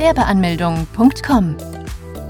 Gewerbeanmeldung.com.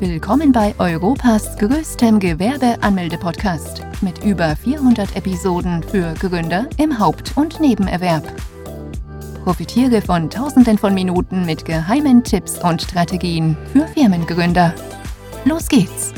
Willkommen bei Europas größtem Gewerbeanmelde-Podcast mit über 400 Episoden für Gründer im Haupt- und Nebenerwerb. Profitiere von Tausenden von Minuten mit geheimen Tipps und Strategien für Firmengründer. Los geht's!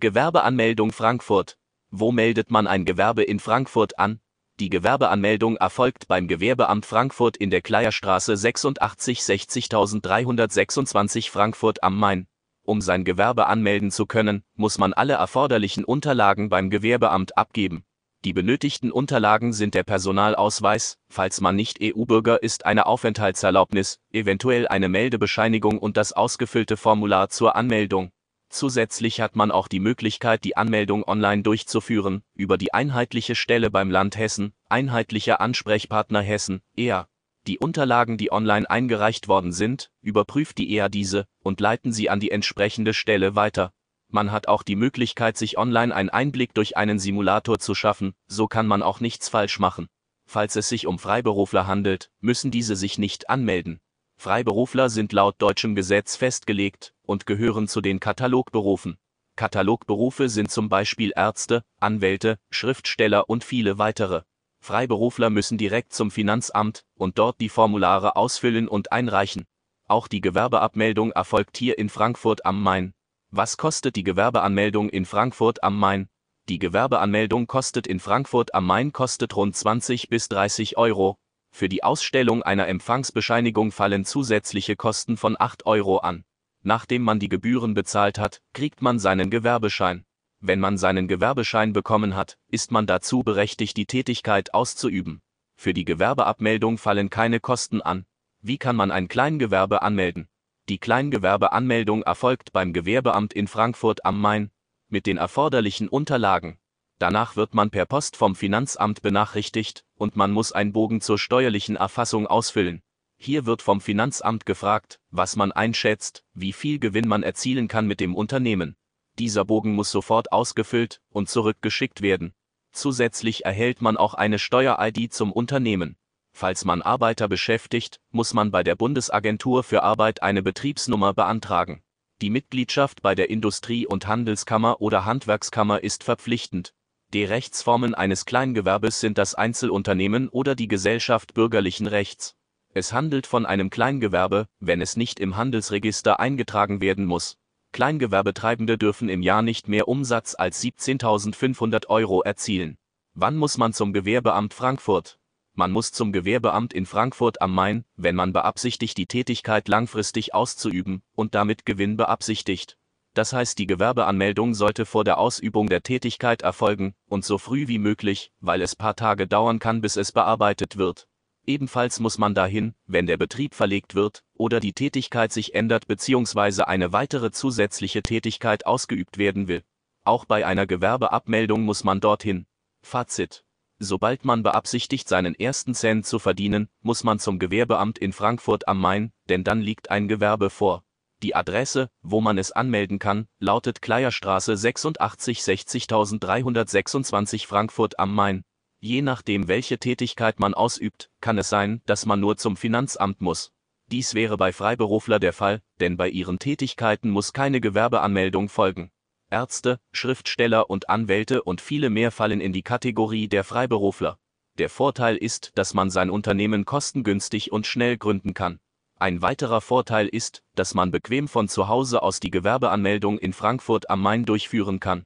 Gewerbeanmeldung Frankfurt. Wo meldet man ein Gewerbe in Frankfurt an? Die Gewerbeanmeldung erfolgt beim Gewerbeamt Frankfurt in der Kleierstraße 86 60326 Frankfurt am Main. Um sein Gewerbe anmelden zu können, muss man alle erforderlichen Unterlagen beim Gewerbeamt abgeben. Die benötigten Unterlagen sind der Personalausweis, falls man nicht EU-Bürger ist, eine Aufenthaltserlaubnis, eventuell eine Meldebescheinigung und das ausgefüllte Formular zur Anmeldung. Zusätzlich hat man auch die Möglichkeit, die Anmeldung online durchzuführen, über die einheitliche Stelle beim Land Hessen, einheitlicher Ansprechpartner Hessen, EA. Die Unterlagen, die online eingereicht worden sind, überprüft die EA diese und leiten sie an die entsprechende Stelle weiter. Man hat auch die Möglichkeit, sich online einen Einblick durch einen Simulator zu schaffen, so kann man auch nichts falsch machen. Falls es sich um Freiberufler handelt, müssen diese sich nicht anmelden. Freiberufler sind laut deutschem Gesetz festgelegt und gehören zu den Katalogberufen. Katalogberufe sind zum Beispiel Ärzte, Anwälte, Schriftsteller und viele weitere. Freiberufler müssen direkt zum Finanzamt und dort die Formulare ausfüllen und einreichen. Auch die Gewerbeabmeldung erfolgt hier in Frankfurt am Main. Was kostet die Gewerbeanmeldung in Frankfurt am Main? Die Gewerbeanmeldung kostet in Frankfurt am Main kostet rund 20 bis 30 Euro, für die Ausstellung einer Empfangsbescheinigung fallen zusätzliche Kosten von 8 Euro an. Nachdem man die Gebühren bezahlt hat, kriegt man seinen Gewerbeschein. Wenn man seinen Gewerbeschein bekommen hat, ist man dazu berechtigt, die Tätigkeit auszuüben. Für die Gewerbeabmeldung fallen keine Kosten an. Wie kann man ein Kleingewerbe anmelden? Die Kleingewerbeanmeldung erfolgt beim Gewerbeamt in Frankfurt am Main mit den erforderlichen Unterlagen. Danach wird man per Post vom Finanzamt benachrichtigt und man muss einen Bogen zur steuerlichen Erfassung ausfüllen. Hier wird vom Finanzamt gefragt, was man einschätzt, wie viel Gewinn man erzielen kann mit dem Unternehmen. Dieser Bogen muss sofort ausgefüllt und zurückgeschickt werden. Zusätzlich erhält man auch eine Steuer-ID zum Unternehmen. Falls man Arbeiter beschäftigt, muss man bei der Bundesagentur für Arbeit eine Betriebsnummer beantragen. Die Mitgliedschaft bei der Industrie- und Handelskammer oder Handwerkskammer ist verpflichtend. Die Rechtsformen eines Kleingewerbes sind das Einzelunternehmen oder die Gesellschaft bürgerlichen Rechts. Es handelt von einem Kleingewerbe, wenn es nicht im Handelsregister eingetragen werden muss. Kleingewerbetreibende dürfen im Jahr nicht mehr Umsatz als 17.500 Euro erzielen. Wann muss man zum Gewerbeamt Frankfurt? Man muss zum Gewerbeamt in Frankfurt am Main, wenn man beabsichtigt, die Tätigkeit langfristig auszuüben und damit Gewinn beabsichtigt. Das heißt, die Gewerbeanmeldung sollte vor der Ausübung der Tätigkeit erfolgen und so früh wie möglich, weil es paar Tage dauern kann, bis es bearbeitet wird. Ebenfalls muss man dahin, wenn der Betrieb verlegt wird oder die Tätigkeit sich ändert bzw. eine weitere zusätzliche Tätigkeit ausgeübt werden will. Auch bei einer Gewerbeabmeldung muss man dorthin. Fazit. Sobald man beabsichtigt, seinen ersten Cent zu verdienen, muss man zum Gewerbeamt in Frankfurt am Main, denn dann liegt ein Gewerbe vor. Die Adresse, wo man es anmelden kann, lautet Kleierstraße 86 60326 Frankfurt am Main. Je nachdem, welche Tätigkeit man ausübt, kann es sein, dass man nur zum Finanzamt muss. Dies wäre bei Freiberufler der Fall, denn bei ihren Tätigkeiten muss keine Gewerbeanmeldung folgen. Ärzte, Schriftsteller und Anwälte und viele mehr fallen in die Kategorie der Freiberufler. Der Vorteil ist, dass man sein Unternehmen kostengünstig und schnell gründen kann. Ein weiterer Vorteil ist, dass man bequem von zu Hause aus die Gewerbeanmeldung in Frankfurt am Main durchführen kann.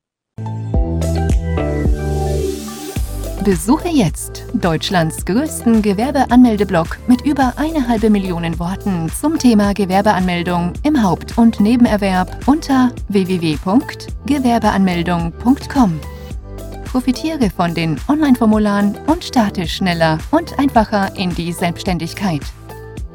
Besuche jetzt Deutschlands größten Gewerbeanmeldeblock mit über eine halbe Million Worten zum Thema Gewerbeanmeldung im Haupt- und Nebenerwerb unter www.gewerbeanmeldung.com. Profitiere von den Online-Formularen und starte schneller und einfacher in die Selbstständigkeit.